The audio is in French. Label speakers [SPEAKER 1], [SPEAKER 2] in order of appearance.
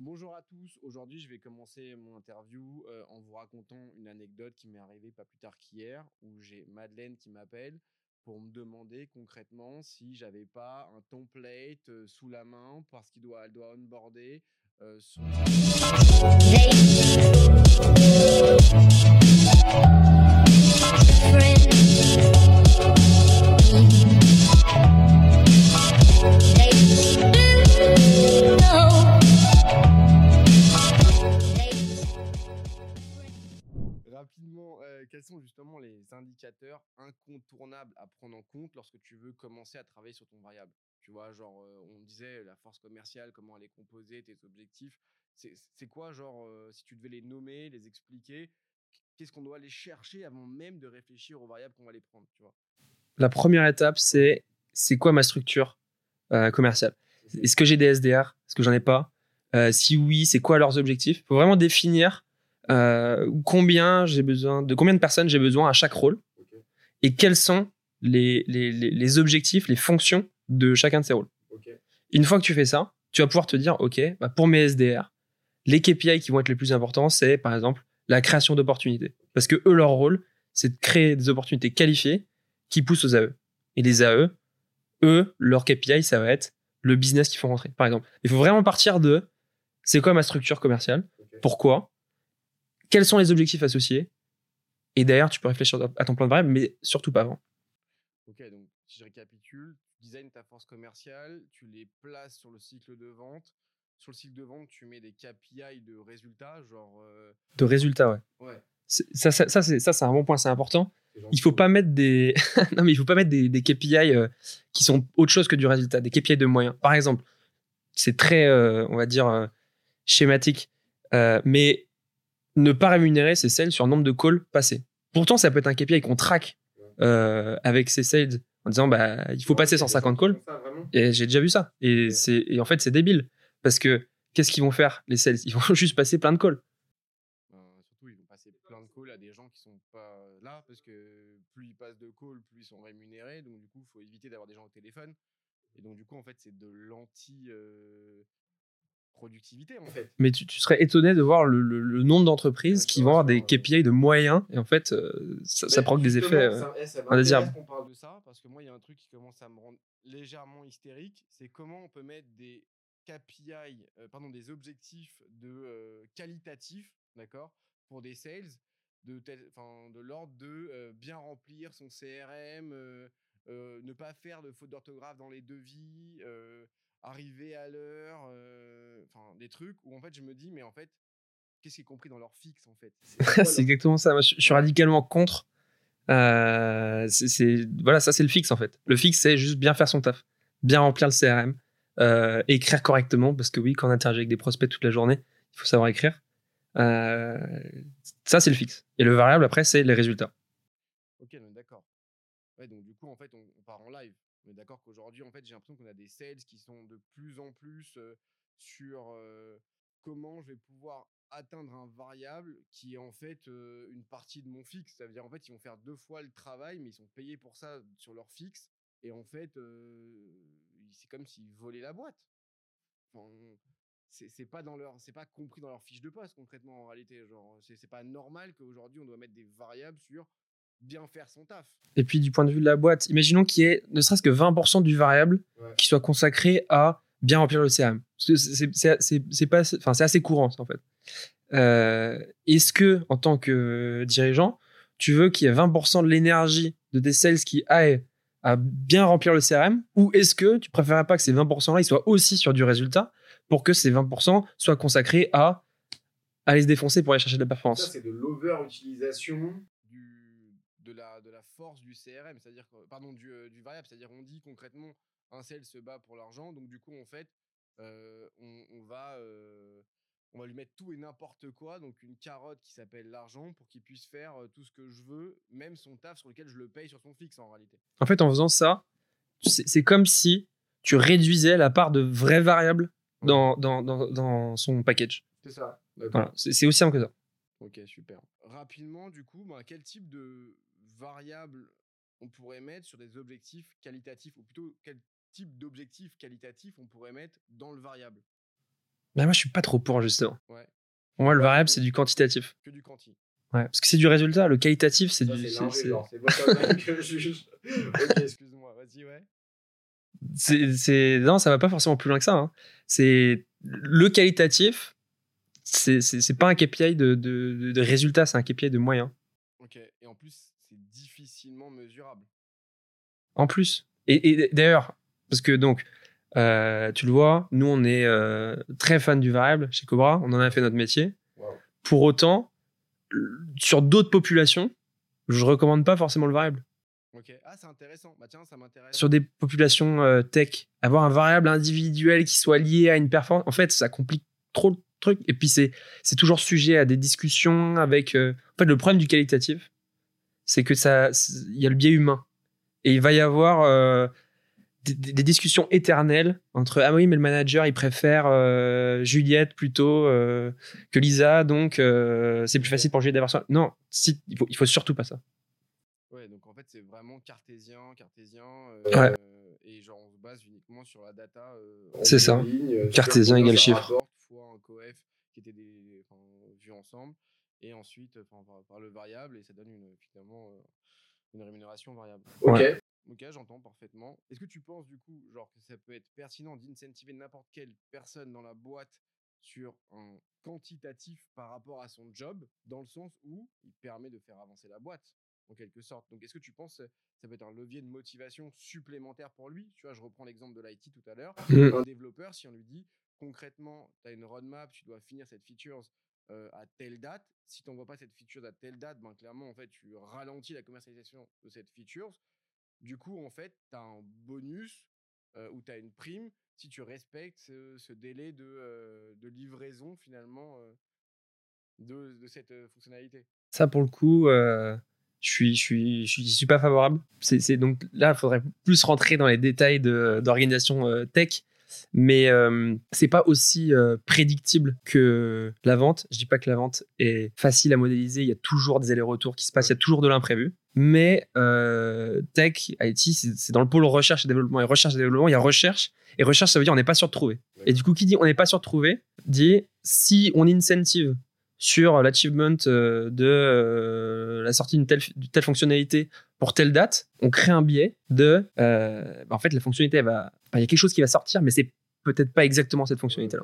[SPEAKER 1] Bonjour à tous. Aujourd'hui, je vais commencer mon interview euh, en vous racontant une anecdote qui m'est arrivée pas plus tard qu'hier, où j'ai Madeleine qui m'appelle pour me demander concrètement si j'avais pas un template euh, sous la main parce qu'il doit, elle doit onboarder euh. Quels sont justement les indicateurs incontournables à prendre en compte lorsque tu veux commencer à travailler sur ton variable? Tu vois, genre, euh, on disait la force commerciale, comment elle est composée, tes objectifs. C'est quoi, genre, euh, si tu devais les nommer, les expliquer, qu'est-ce qu'on doit aller chercher avant même de réfléchir aux variables qu'on va les prendre, tu vois?
[SPEAKER 2] La première étape, c'est c'est quoi ma structure euh, commerciale? Est-ce que j'ai des SDR Est-ce que j'en ai pas? Si oui, c'est quoi leurs objectifs? Il faut vraiment définir euh, combien j'ai besoin, de combien de personnes j'ai besoin à chaque rôle? Et quels sont les, les, les, les objectifs, les fonctions de chacun de ces rôles? Une fois que tu fais ça, tu vas pouvoir te dire, OK, bah pour mes SDR, les KPI qui vont être les plus importants, c'est par exemple la création d'opportunités. Parce que eux, leur rôle, c'est de créer des opportunités qualifiées qui poussent aux AE. Et les AE, eux, leur KPI, ça va être le business qu'ils font rentrer, par exemple. Il faut vraiment partir de c'est quoi ma structure commerciale, pourquoi, quels sont les objectifs associés, et derrière, tu peux réfléchir à ton plan de variable, mais surtout pas avant.
[SPEAKER 1] Ok, donc si je récapitule, tu designes ta force commerciale, tu les places sur le cycle de vente. Sur le cycle de vente, tu mets des KPI de résultats, genre. euh,
[SPEAKER 2] De résultats, ouais.
[SPEAKER 1] ouais.
[SPEAKER 2] Ça, ça, ça, c'est un bon point, c'est important. Il faut pas mettre des, non mais il faut pas mettre des, des KPI euh, qui sont autre chose que du résultat, des KPI de moyens. Par exemple, c'est très, euh, on va dire, schématique, mais ne pas rémunérer ses sales sur le nombre de calls passés. Pourtant, ça peut être un KPI qu'on traque euh, avec ses sales en disant bah il faut
[SPEAKER 1] Ouais,
[SPEAKER 2] passer
[SPEAKER 1] c'est des
[SPEAKER 2] 150
[SPEAKER 1] gens qui
[SPEAKER 2] calls.
[SPEAKER 1] ça,
[SPEAKER 2] Et j'ai déjà vu ça. Et
[SPEAKER 1] Ouais.
[SPEAKER 2] c'est et en fait c'est débile parce que qu'est-ce qu'ils vont faire les sales? Ils vont juste passer plein de calls.
[SPEAKER 1] Surtout, ils vont passer plein de calls à des gens qui sont pas là parce que plus ils passent de calls, plus ils sont rémunérés. Donc, du coup, il faut éviter d'avoir des gens au téléphone. Et donc, du coup, en fait, c'est de l'anti-productivité, en fait.
[SPEAKER 2] Mais tu, tu serais étonné de voir le, le- le nombre d'entreprises
[SPEAKER 1] Ouais,
[SPEAKER 2] qui vont avoir des. KPI de moyens et en fait euh, ça, provoque des effets. euh,
[SPEAKER 1] ça- eh, ça
[SPEAKER 2] indésirables.
[SPEAKER 1] parle de ça parce que moi, il y a un truc qui commence à me rendre légèrement hystérique. C'est comment on peut mettre des KPI, euh, pardon, des objectifs de euh, qualitatifs, d'accord, pour des sales de tel, de l'ordre de euh, bien remplir son CRM, euh, euh, ne pas faire de faute d'orthographe dans les devis, euh, arriver à l'heure, enfin des trucs où en fait je me dis mais en fait qu'est-ce qui est compris dans leur fixe en fait? C'est leur-
[SPEAKER 2] exactement ça. Moi, je, je suis radicalement contre. Euh, c'est- c'est voilà, ça c'est le fixe en fait. Le fixe c'est juste bien faire son taf, bien remplir le CRM, euh, écrire correctement parce que oui, quand on interagit avec des prospects toute la journée, il faut savoir écrire. Euh, ça c'est le fixe. Et le variable après c'est les résultats.
[SPEAKER 1] Ok, d'accord. Ouais, donc du coup, en fait, on, on part en live. On est d'accord qu'aujourd'hui, en fait, j'ai l'impression qu'on a des sales qui sont de plus en plus sur comment je vais pouvoir atteindre un variable qui est en fait une partie de mon fixe. Ça veut dire, en fait, ils vont faire deux fois le travail, mais ils sont payés pour ça sur leur fixe. Et en fait, c'est comme s'ils volaient la boîte. Enfin, c'est pas dans leur, c'est pas compris dans leur fiche de poste concrètement en réalité. Genre, c'est pas normal qu'aujourd'hui on doit mettre des variables sur bien faire son taf.
[SPEAKER 2] Et puis du point de vue de la boîte, imaginons qu'il y ait ne serait-ce que 20% du variable
[SPEAKER 1] Ouais.
[SPEAKER 2] qui soit consacré à bien remplir le CRM. C'est- pas, assez- enfin c'est assez courant ça, en fait. Euh, Est-ce que en tant que dirigeant, tu veux qu'il y ait 20% de l'énergie de tes sales qui aillent à bien remplir le CRM, ou est-ce que tu préférerais pas que ces 20%-là ils soient aussi sur du résultat pour que ces 20% soient consacrés à aller se défoncer pour aller chercher de la performance?
[SPEAKER 1] Ça, c'est de l'over-utilisation de, la, de la force du CRM, c'est-à-dire pardon, du, euh, du variable. C'est-à-dire, on dit concrètement, un sel se bat pour l'argent, donc du coup, en fait, euh, on, on va, euh, on va lui mettre tout et n'importe quoi, donc une carotte qui s'appelle l'argent, pour qu'il puisse faire tout ce que je veux, même son taf sur lequel je le paye sur son fixe en réalité.
[SPEAKER 2] En fait, en faisant ça, c'est comme si tu réduisais la part de vraies variables dans, dans, dans, dans son package.
[SPEAKER 1] C'est ça.
[SPEAKER 2] Voilà, c'est c'est aussi simple que ça.
[SPEAKER 1] Ok, super. Rapidement, du coup, bah, quel type de variables on pourrait mettre sur des objectifs qualitatifs, ou plutôt quel type d'objectifs qualitatifs on pourrait mettre dans le variable?
[SPEAKER 2] Bah, moi, je suis pas trop pour, justement.
[SPEAKER 1] Ouais.
[SPEAKER 2] Pour moi, le
[SPEAKER 1] Ouais,
[SPEAKER 2] variable, c'est du quantitatif.
[SPEAKER 1] Que du quanti.
[SPEAKER 2] Ouais. Parce que c'est du résultat. Le qualitatif, c'est du.
[SPEAKER 1] c'est juge. Ok, excuse-moi, vas-y, ouais.
[SPEAKER 2] c'est c'est- non ça va pas forcément plus loin que ça hein. c'est le qualitatif c'est c'est c'est pas un KPI de, de, de- de résultat c'est un KPI de moyens
[SPEAKER 1] Ok, et en plus, difficilement mesurable.
[SPEAKER 2] en plus et, et d'ailleurs parce que donc euh, tu le vois nous on est euh, très fan du variable chez Cobra on en a fait notre métier
[SPEAKER 1] Wow.
[SPEAKER 2] pour autant sur d'autres populations je recommande pas forcément le variable
[SPEAKER 1] Ok, ah, c'est intéressant. Bah tiens, ça m'intéresse.
[SPEAKER 2] sur des populations euh, tech, avoir un variable individuel qui soit lié à une performance, en fait, ça complique trop le truc. Et puis, c'est, c'est toujours sujet à des discussions avec. euh, En fait, le problème du qualitatif, c'est que ça, il y a le biais humain. Et il va y avoir euh, des, discussions éternelles entre Ah oui, mais le manager, il préfère euh, Juliette plutôt euh, que Lisa, donc c'est plus facile pour Juliette d'avoir ça. Non, si, il, faut, il faut surtout pas ça.
[SPEAKER 1] Ouais, donc en fait, c'est vraiment cartésien, cartésien.
[SPEAKER 2] Ouais.
[SPEAKER 1] Et genre, on se base uniquement sur la data.
[SPEAKER 2] C'est ça.
[SPEAKER 1] ligne,
[SPEAKER 2] Cartésien égale chiffre.
[SPEAKER 1] rapporte fois un coef qui était des, enfin, vus ensemble. Et ensuite, enfin, par, par le variable, et ça donne une, finalement euh, une rémunération variable. Ok. Ok, j'entends parfaitement. Est-ce que tu penses du coup, genre, que ça peut être pertinent d'incentiver n'importe quelle personne dans la boîte sur un quantitatif par rapport à son job, dans le sens où il permet de faire avancer la boîte, en quelque sorte? Donc, est-ce que tu penses que ça peut être un levier de motivation supplémentaire pour lui? Tu vois, je reprends l'exemple de l'IT tout à l'heure.
[SPEAKER 2] Mm.
[SPEAKER 1] Un développeur, si on lui dit concrètement, tu as une roadmap, tu dois finir cette feature euh, à telle date. Si tu n'envoies pas cette feature à telle date, ben, clairement, en fait, tu ralentis la commercialisation de cette feature. Du coup, en fait, tu as un bonus euh, ou tu as une prime si tu respectes ce, délai de, euh, de livraison finalement de, cette fonctionnalité.
[SPEAKER 2] Ça, pour le coup, je suis, je suis, je suis, pas favorable. C'est, donc là, il faudrait plus rentrer dans les détails d'organisation tech, mais euh, c'est pas aussi euh, prédictible que la vente. Je dis pas que la vente est facile à modéliser. Il y a toujours des allers-retours qui se passent. Il y a toujours de l'imprévu. Mais euh, tech, IT, c'est, dans le pôle recherche et développement. Et recherche et développement, il y a recherche. Et recherche, ça veut dire on n'est pas sûr de trouver. Et du coup, qui dit on n'est pas sûr de trouver, dit si on incentive sur l'achievement euh, de euh, la sortie d'une telle fonctionnalité pour telle date, on crée un biais de. Euh, bah, en fait, la fonctionnalité, va. Il y a quelque chose qui va sortir, mais c'est peut-être pas exactement cette fonctionnalité-là.